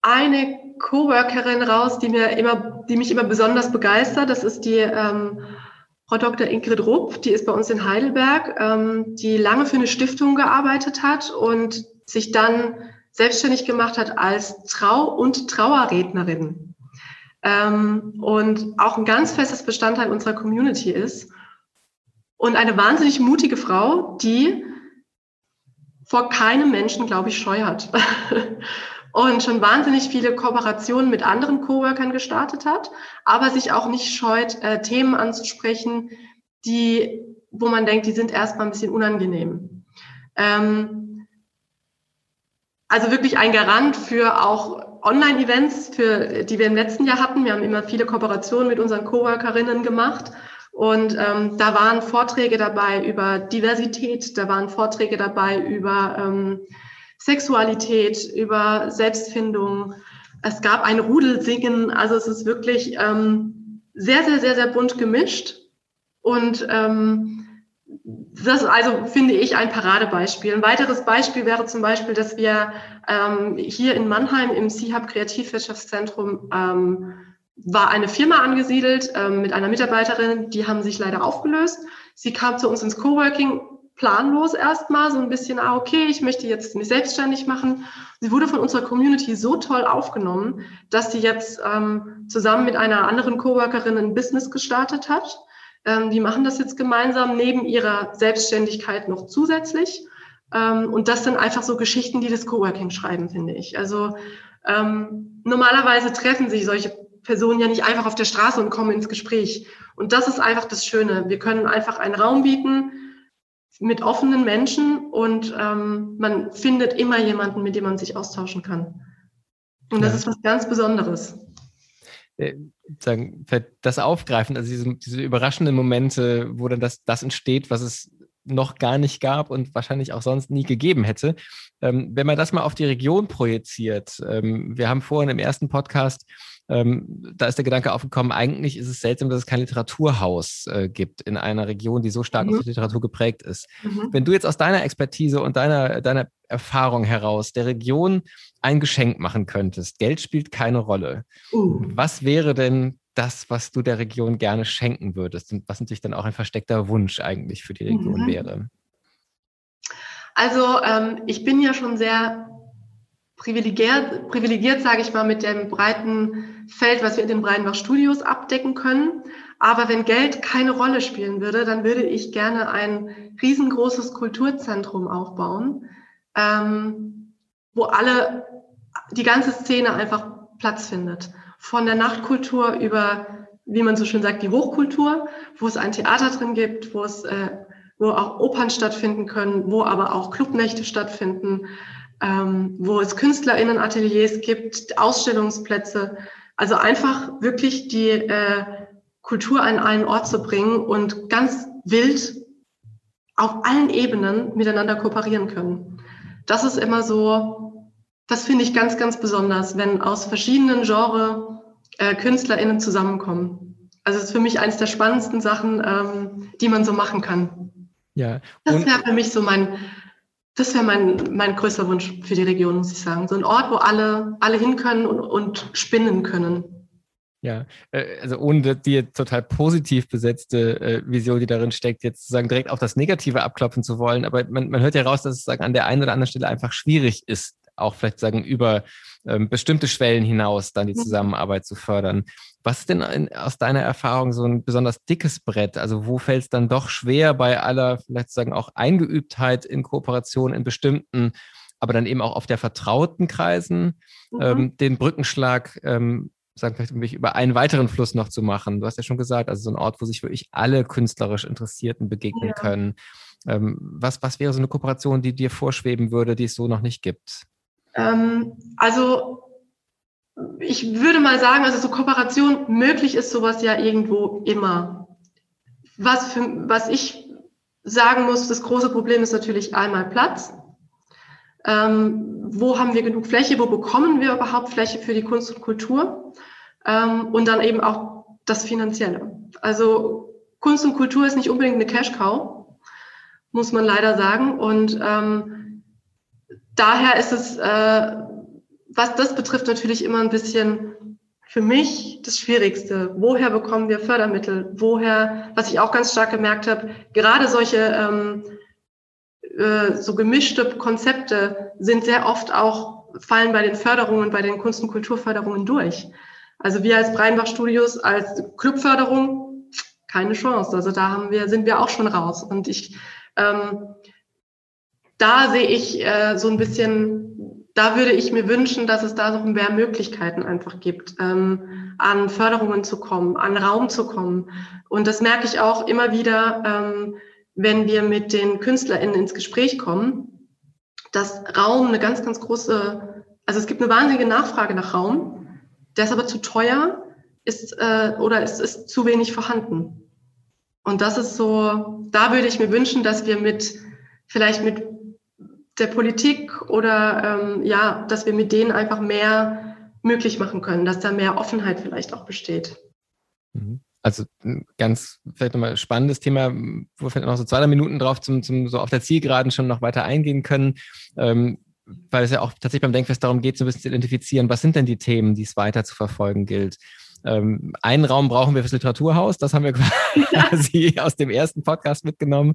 eine Coworkerin raus, die mir immer, die mich immer besonders begeistert. Das ist die ähm, Frau Dr. Ingrid Rupp, die ist bei uns in Heidelberg, ähm, die lange für eine Stiftung gearbeitet hat und sich dann selbstständig gemacht hat als Trau- und Trauerrednerin. Ähm, und auch ein ganz festes Bestandteil unserer Community ist. Und eine wahnsinnig mutige Frau, die vor keinem Menschen, glaube ich, Scheu hat. und schon wahnsinnig viele Kooperationen mit anderen Coworkern gestartet hat, aber sich auch nicht scheut, äh, Themen anzusprechen, die, wo man denkt, die sind erstmal ein bisschen unangenehm. Ähm, also wirklich ein Garant für auch Online-Events, für die wir im letzten Jahr hatten. Wir haben immer viele Kooperationen mit unseren Coworkerinnen gemacht und ähm, da waren Vorträge dabei über Diversität, da waren Vorträge dabei über ähm, Sexualität, über Selbstfindung. Es gab ein Rudelsingen, also es ist wirklich ähm, sehr, sehr, sehr, sehr bunt gemischt. Und ähm, das also, finde ich, ein Paradebeispiel. Ein weiteres Beispiel wäre zum Beispiel, dass wir ähm, hier in Mannheim im C-Hub Kreativwirtschaftszentrum ähm, war eine Firma angesiedelt ähm, mit einer Mitarbeiterin, die haben sich leider aufgelöst. Sie kam zu uns ins Coworking planlos erstmal, so ein bisschen, ah, okay, ich möchte jetzt mich selbstständig machen. Sie wurde von unserer Community so toll aufgenommen, dass sie jetzt ähm, zusammen mit einer anderen Coworkerin ein Business gestartet hat. Ähm, die machen das jetzt gemeinsam neben ihrer Selbstständigkeit noch zusätzlich. Ähm, und das sind einfach so Geschichten, die das Coworking schreiben, finde ich. Also ähm, normalerweise treffen sich solche Personen ja nicht einfach auf der Straße und kommen ins Gespräch. Und das ist einfach das Schöne. Wir können einfach einen Raum bieten mit offenen Menschen und ähm, man findet immer jemanden, mit dem man sich austauschen kann. Und das ja. ist was ganz Besonderes. Äh, sagen, das Aufgreifen, also diese, diese überraschenden Momente, wo dann das, das entsteht, was es noch gar nicht gab und wahrscheinlich auch sonst nie gegeben hätte. Ähm, wenn man das mal auf die Region projiziert, ähm, wir haben vorhin im ersten Podcast ähm, da ist der Gedanke aufgekommen, eigentlich ist es seltsam, dass es kein Literaturhaus äh, gibt in einer Region, die so stark mhm. auf Literatur geprägt ist. Mhm. Wenn du jetzt aus deiner Expertise und deiner, deiner Erfahrung heraus der Region ein Geschenk machen könntest, Geld spielt keine Rolle. Uh. Was wäre denn das, was du der Region gerne schenken würdest und was natürlich dann auch ein versteckter Wunsch eigentlich für die Region mhm. wäre? Also ähm, ich bin ja schon sehr privilegiert, privilegiert sage ich mal, mit dem breiten Feld, was wir in den Breitenbach Studios abdecken können. Aber wenn Geld keine Rolle spielen würde, dann würde ich gerne ein riesengroßes Kulturzentrum aufbauen, ähm, wo alle, die ganze Szene einfach Platz findet. Von der Nachtkultur über, wie man so schön sagt, die Hochkultur, wo es ein Theater drin gibt, wo es, äh, wo auch Opern stattfinden können, wo aber auch Clubnächte stattfinden, ähm, wo es KünstlerInnen-Ateliers gibt, Ausstellungsplätze. Also einfach wirklich die äh, Kultur an einen Ort zu bringen und ganz wild auf allen Ebenen miteinander kooperieren können. Das ist immer so, das finde ich ganz, ganz besonders, wenn aus verschiedenen Genres äh, KünstlerInnen zusammenkommen. Also es ist für mich eines der spannendsten Sachen, ähm, die man so machen kann. Ja. das wäre für mich so mein, das wäre mein, mein größter Wunsch für die Region, muss ich sagen. So ein Ort, wo alle, alle hin können und, und spinnen können. Ja, äh, also ohne die total positiv besetzte äh, Vision, die darin steckt, jetzt sozusagen direkt auf das Negative abklopfen zu wollen. Aber man, man hört ja raus, dass es sagen, an der einen oder anderen Stelle einfach schwierig ist, auch vielleicht sagen über ähm, bestimmte Schwellen hinaus dann die mhm. Zusammenarbeit zu fördern. Was ist denn in, aus deiner Erfahrung so ein besonders dickes Brett? Also wo fällt es dann doch schwer bei aller vielleicht sagen auch Eingeübtheit in Kooperation in bestimmten, aber dann eben auch auf der vertrauten Kreisen mhm. ähm, den Brückenschlag ähm, sagen vielleicht um mich über einen weiteren Fluss noch zu machen. Du hast ja schon gesagt, also so ein Ort, wo sich wirklich alle künstlerisch Interessierten begegnen ja. können. Ähm, was, was wäre so eine Kooperation, die dir vorschweben würde, die es so noch nicht gibt? Ähm, also ich würde mal sagen, also so Kooperation möglich ist sowas ja irgendwo immer. Was, für, was ich sagen muss, das große Problem ist natürlich einmal Platz. Ähm, wo haben wir genug Fläche? Wo bekommen wir überhaupt Fläche für die Kunst und Kultur? Ähm, und dann eben auch das Finanzielle. Also Kunst und Kultur ist nicht unbedingt eine Cash-Cow, muss man leider sagen. Und ähm, daher ist es äh, was das betrifft, natürlich immer ein bisschen für mich das Schwierigste. Woher bekommen wir Fördermittel? Woher, was ich auch ganz stark gemerkt habe, gerade solche ähm, äh, so gemischte Konzepte sind sehr oft auch, fallen bei den Förderungen, bei den Kunst- und Kulturförderungen durch. Also wir als Breinbach Studios, als Clubförderung, keine Chance. Also da haben wir, sind wir auch schon raus. Und ich, ähm, da sehe ich äh, so ein bisschen da würde ich mir wünschen, dass es da noch mehr Möglichkeiten einfach gibt, ähm, an Förderungen zu kommen, an Raum zu kommen. Und das merke ich auch immer wieder, ähm, wenn wir mit den KünstlerInnen ins Gespräch kommen, dass Raum eine ganz, ganz große, also es gibt eine wahnsinnige Nachfrage nach Raum, der ist aber zu teuer ist, äh, oder es ist zu wenig vorhanden. Und das ist so, da würde ich mir wünschen, dass wir mit, vielleicht mit der Politik oder ähm, ja, dass wir mit denen einfach mehr möglich machen können, dass da mehr Offenheit vielleicht auch besteht. Mhm. Also ein ganz vielleicht nochmal spannendes Thema, wo wir vielleicht noch so zwei, drei Minuten drauf zum, zum so auf der Zielgeraden schon noch weiter eingehen können. Ähm, weil es ja auch tatsächlich beim Denkfest darum geht, so ein bisschen zu identifizieren, was sind denn die Themen, die es weiter zu verfolgen gilt. Ähm, einen Raum brauchen wir fürs Literaturhaus, das haben wir quasi aus dem ersten Podcast mitgenommen.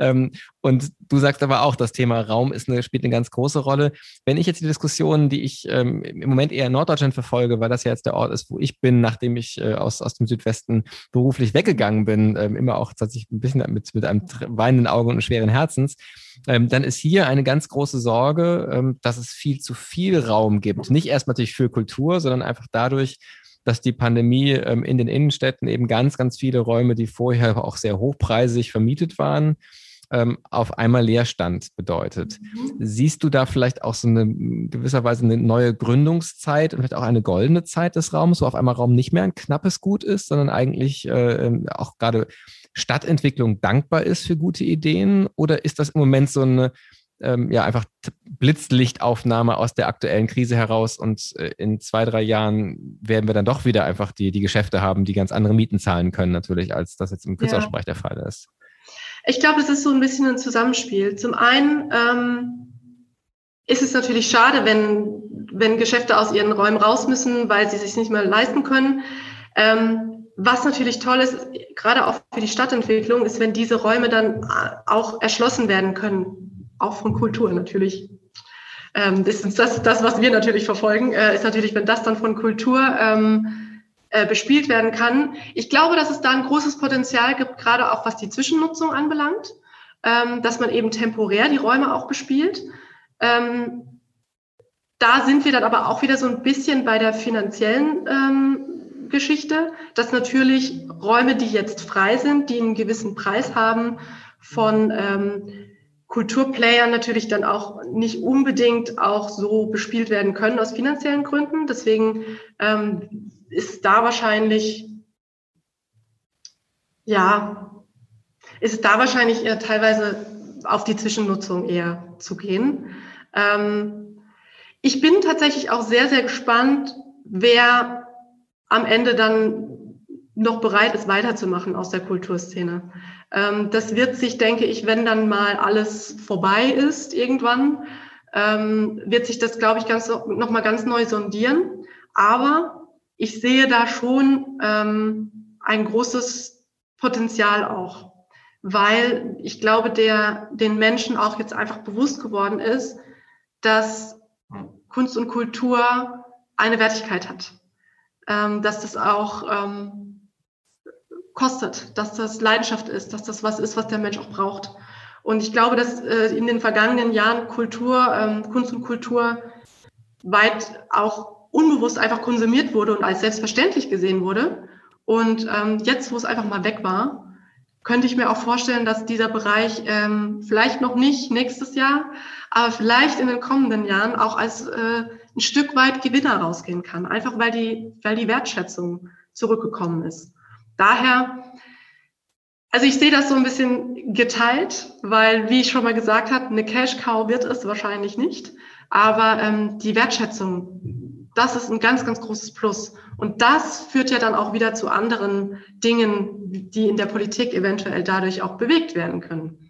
Ähm, und du sagst aber auch, das Thema Raum ist eine, spielt eine ganz große Rolle. Wenn ich jetzt die Diskussionen, die ich ähm, im Moment eher in Norddeutschland verfolge, weil das ja jetzt der Ort ist, wo ich bin, nachdem ich äh, aus, aus dem Südwesten beruflich weggegangen bin, ähm, immer auch tatsächlich ein bisschen mit, mit einem weinenden Auge und schweren Herzens, ähm, dann ist hier eine ganz große Sorge, ähm, dass es viel zu viel Raum gibt. Nicht erst natürlich für Kultur, sondern einfach dadurch, dass die Pandemie ähm, in den Innenstädten eben ganz, ganz viele Räume, die vorher auch sehr hochpreisig vermietet waren, ähm, auf einmal Leerstand bedeutet. Mhm. Siehst du da vielleicht auch so eine gewisserweise eine neue Gründungszeit und vielleicht auch eine goldene Zeit des Raums, wo auf einmal Raum nicht mehr ein knappes Gut ist, sondern eigentlich äh, ähm, auch gerade Stadtentwicklung dankbar ist für gute Ideen? Oder ist das im Moment so eine ähm, ja einfach Blitzlichtaufnahme aus der aktuellen Krise heraus und äh, in zwei, drei Jahren werden wir dann doch wieder einfach die, die Geschäfte haben, die ganz andere Mieten zahlen können, natürlich, als das jetzt im Künstlerausbereich ja. der Fall ist. Ich glaube, es ist so ein bisschen ein Zusammenspiel. Zum einen ähm, ist es natürlich schade, wenn, wenn Geschäfte aus ihren Räumen raus müssen, weil sie sich nicht mehr leisten können. Ähm, was natürlich toll ist, gerade auch für die Stadtentwicklung, ist, wenn diese Räume dann auch erschlossen werden können, auch von Kultur natürlich. Ähm, das ist das, das, was wir natürlich verfolgen, äh, ist natürlich, wenn das dann von Kultur ähm, äh, bespielt werden kann. Ich glaube, dass es da ein großes Potenzial gibt, gerade auch was die Zwischennutzung anbelangt, ähm, dass man eben temporär die Räume auch bespielt. Ähm, da sind wir dann aber auch wieder so ein bisschen bei der finanziellen ähm, Geschichte, dass natürlich Räume, die jetzt frei sind, die einen gewissen Preis haben, von Kulturplayern natürlich dann auch nicht unbedingt auch so bespielt werden können aus finanziellen Gründen. Deswegen ähm, ist da wahrscheinlich, ja, ist da wahrscheinlich eher teilweise auf die Zwischennutzung eher zu gehen. Ähm, ich bin tatsächlich auch sehr, sehr gespannt, wer am Ende dann noch bereit ist, weiterzumachen aus der Kulturszene. Ähm, das wird sich, denke ich, wenn dann mal alles vorbei ist irgendwann, ähm, wird sich das, glaube ich, ganz, noch mal ganz neu sondieren. Aber ich sehe da schon ähm, ein großes Potenzial auch, weil ich glaube, der den Menschen auch jetzt einfach bewusst geworden ist, dass Kunst und Kultur eine Wertigkeit hat dass das auch kostet, dass das Leidenschaft ist, dass das was ist, was der Mensch auch braucht. Und ich glaube, dass äh, in den vergangenen Jahren Kultur, ähm, Kunst und Kultur weit auch unbewusst einfach konsumiert wurde und als selbstverständlich gesehen wurde. Und ähm, jetzt, wo es einfach mal weg war, könnte ich mir auch vorstellen, dass dieser Bereich ähm, vielleicht noch nicht nächstes Jahr, aber vielleicht in den kommenden Jahren auch als äh, ein Stück weit Gewinner rausgehen kann, einfach weil die, weil die Wertschätzung zurückgekommen ist. Daher, also ich sehe das so ein bisschen geteilt, weil, wie ich schon mal gesagt habe, eine Cash-Cow wird es wahrscheinlich nicht, aber ähm, die Wertschätzung, das ist ein ganz, ganz großes Plus. Und das führt ja dann auch wieder zu anderen Dingen, die in der Politik eventuell dadurch auch bewegt werden können.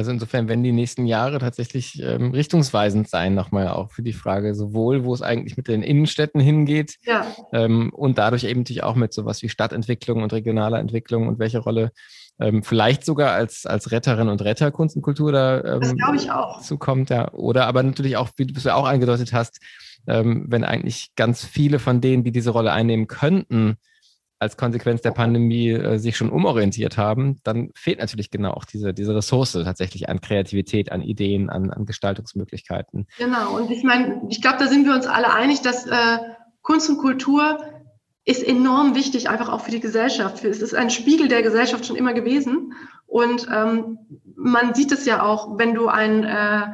Also insofern werden die nächsten Jahre tatsächlich ähm, richtungsweisend sein, nochmal auch für die Frage, sowohl wo es eigentlich mit den Innenstädten hingeht ja. ähm, und dadurch eben natürlich auch mit sowas wie Stadtentwicklung und regionaler Entwicklung und welche Rolle ähm, vielleicht sogar als, als Retterin und Retter Kunst und Kultur da ähm, ich auch. zukommt. Ja. Oder aber natürlich auch, wie du es ja auch angedeutet hast, ähm, wenn eigentlich ganz viele von denen, die diese Rolle einnehmen könnten, als Konsequenz der Pandemie äh, sich schon umorientiert haben, dann fehlt natürlich genau auch diese, diese Ressource tatsächlich an Kreativität, an Ideen, an, an Gestaltungsmöglichkeiten. Genau, und ich meine, ich glaube, da sind wir uns alle einig, dass äh, Kunst und Kultur ist enorm wichtig, einfach auch für die Gesellschaft. Es ist ein Spiegel der Gesellschaft schon immer gewesen. Und ähm, man sieht es ja auch, wenn du ein, äh,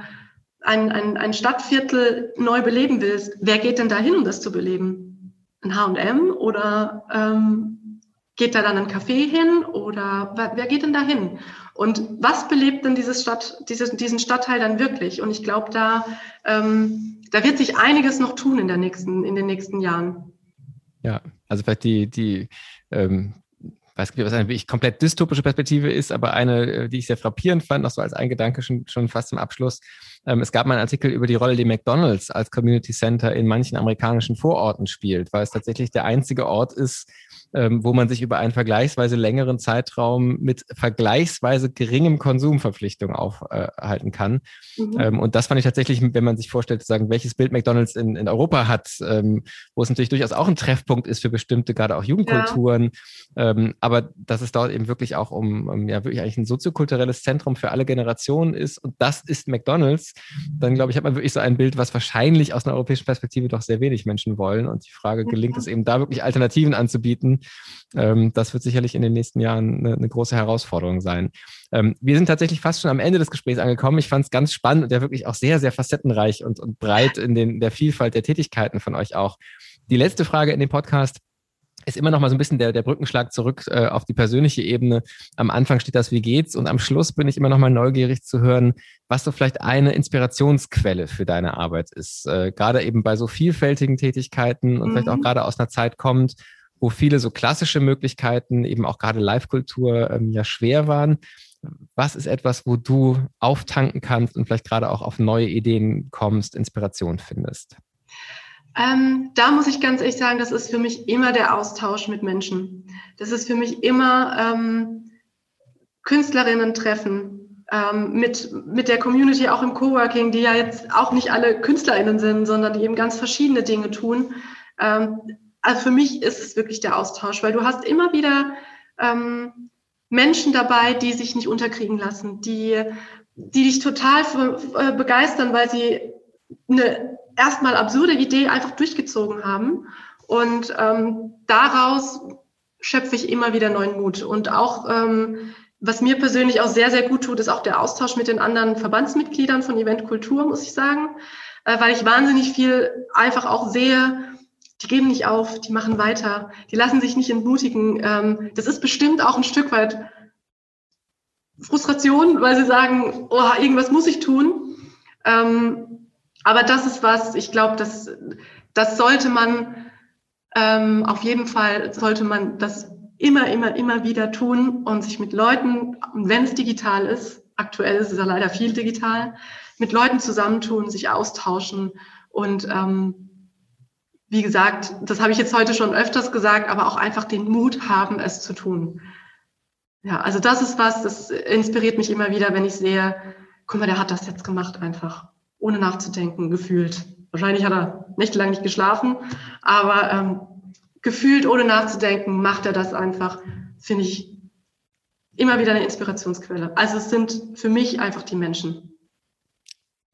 ein, ein, ein Stadtviertel neu beleben willst, wer geht denn da hin, um das zu beleben? Ein H&M oder ähm, geht da dann ein Café hin oder wer, wer, geht denn da hin? Und was belebt denn dieses Stadt, dieses, diesen Stadtteil dann wirklich? Und ich glaube, da, ähm, da wird sich einiges noch tun in, der nächsten, in den nächsten Jahren. Ja, also vielleicht die, die ähm, weiß nicht, was eine wirklich komplett dystopische Perspektive ist, aber eine, äh, die ich sehr frappierend fand, noch so als ein Gedanke schon, schon fast zum Abschluss. Ähm, es gab mal einen Artikel über die Rolle, die McDonalds als Community Center in manchen amerikanischen Vororten spielt, weil es tatsächlich der einzige Ort ist, ähm, wo man sich über einen vergleichsweise längeren Zeitraum mit vergleichsweise geringem Konsumverpflichtung aufhalten kann. Mhm. Ähm, und das fand ich tatsächlich, wenn man sich vorstellt, zu sagen, welches Bild McDonalds in, in Europa hat, ähm, wo es natürlich durchaus auch ein Treffpunkt ist für bestimmte, gerade auch Jugendkulturen. Ja. Ähm, aber dass es dort eben wirklich auch um, um ja wirklich eigentlich ein soziokulturelles Zentrum für alle Generationen ist und das ist McDonalds, dann glaube ich, hat man wirklich so ein Bild, was wahrscheinlich aus einer europäischen Perspektive doch sehr wenig Menschen wollen. Und die Frage, gelingt es eben da wirklich Alternativen anzubieten, ähm, das wird sicherlich in den nächsten Jahren eine, eine große Herausforderung sein. Ähm, wir sind tatsächlich fast schon am Ende des Gesprächs angekommen. Ich fand es ganz spannend und ja wirklich auch sehr, sehr facettenreich und, und breit in den, der Vielfalt der Tätigkeiten von euch auch. Die letzte Frage in dem Podcast ist immer noch mal so ein bisschen der, der Brückenschlag zurück äh, auf die persönliche Ebene. Am Anfang steht das, wie geht's? Und am Schluss bin ich immer noch mal neugierig zu hören, was so vielleicht eine Inspirationsquelle für deine Arbeit ist. Äh, gerade eben bei so vielfältigen Tätigkeiten und mhm. vielleicht auch mhm. gerade aus einer Zeit kommt, wo viele so klassische Möglichkeiten, eben auch gerade Live-Kultur, ähm, ja schwer waren. Was ist etwas, wo du auftanken kannst und vielleicht gerade auch auf neue Ideen kommst, Inspiration findest? Ähm, da muss ich ganz ehrlich sagen, das ist für mich immer der Austausch mit Menschen. Das ist für mich immer ähm, Künstlerinnen treffen, ähm, mit, mit der Community auch im Coworking, die ja jetzt auch nicht alle KünstlerInnen sind, sondern die eben ganz verschiedene Dinge tun. Ähm, also für mich ist es wirklich der Austausch, weil du hast immer wieder ähm, Menschen dabei, die sich nicht unterkriegen lassen, die, die dich total äh, begeistern, weil sie eine erstmal absurde Idee einfach durchgezogen haben. Und ähm, daraus schöpfe ich immer wieder neuen Mut. Und auch, ähm, was mir persönlich auch sehr, sehr gut tut, ist auch der Austausch mit den anderen Verbandsmitgliedern von Event Kultur, muss ich sagen, äh, weil ich wahnsinnig viel einfach auch sehe, die geben nicht auf, die machen weiter, die lassen sich nicht entmutigen. Ähm, das ist bestimmt auch ein Stück weit Frustration, weil sie sagen, oh, irgendwas muss ich tun. Ähm, aber das ist was, ich glaube, das, das sollte man ähm, auf jeden Fall, sollte man das immer, immer, immer wieder tun und sich mit Leuten, wenn es digital ist, aktuell ist es ja leider viel digital, mit Leuten zusammentun, sich austauschen und ähm, wie gesagt, das habe ich jetzt heute schon öfters gesagt, aber auch einfach den Mut haben, es zu tun. Ja, also das ist was, das inspiriert mich immer wieder, wenn ich sehe, guck mal, der hat das jetzt gemacht einfach ohne nachzudenken, gefühlt. Wahrscheinlich hat er nächtelang nicht geschlafen, aber ähm, gefühlt ohne nachzudenken macht er das einfach, finde ich immer wieder eine Inspirationsquelle. Also es sind für mich einfach die Menschen.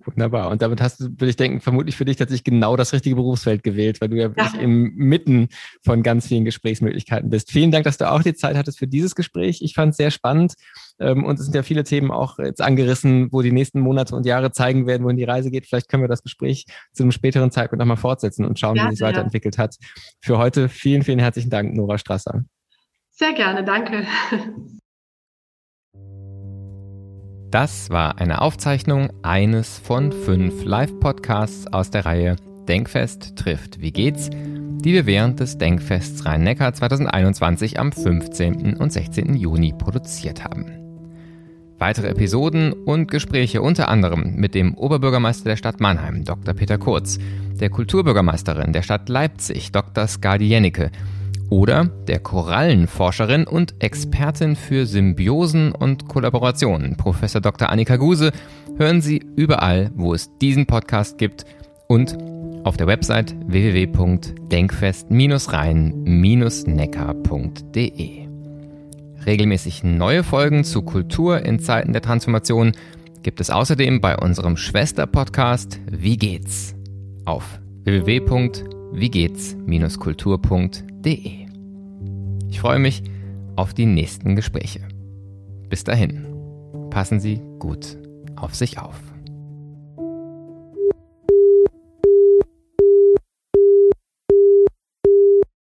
Wunderbar. Und damit hast du, würde ich denken, vermutlich für dich tatsächlich genau das richtige Berufsfeld gewählt, weil du ja, ja. im Mitten von ganz vielen Gesprächsmöglichkeiten bist. Vielen Dank, dass du auch die Zeit hattest für dieses Gespräch. Ich fand es sehr spannend. Ähm, und es sind ja viele Themen auch jetzt angerissen, wo die nächsten Monate und Jahre zeigen werden, wohin die Reise geht. Vielleicht können wir das Gespräch zu einem späteren Zeitpunkt nochmal fortsetzen und schauen, ja, wie sich weiterentwickelt hat. Für heute vielen, vielen herzlichen Dank, Nora Strasser. Sehr gerne, danke. Das war eine Aufzeichnung eines von fünf Live-Podcasts aus der Reihe Denkfest trifft Wie geht's, die wir während des Denkfests Rhein-Neckar 2021 am 15. und 16. Juni produziert haben. Weitere Episoden und Gespräche unter anderem mit dem Oberbürgermeister der Stadt Mannheim, Dr. Peter Kurz, der Kulturbürgermeisterin der Stadt Leipzig, Dr. Skadi Jennecke, oder der Korallenforscherin und Expertin für Symbiosen und Kollaborationen, Professor Dr. Annika Guse, hören Sie überall, wo es diesen Podcast gibt und auf der Website www.denkfest-rhein-neckar.de. Regelmäßig neue Folgen zu Kultur in Zeiten der Transformation gibt es außerdem bei unserem Schwester-Podcast Wie geht's? auf www.wiegeht's-kultur.de. Ich freue mich auf die nächsten Gespräche. Bis dahin, passen Sie gut auf sich auf.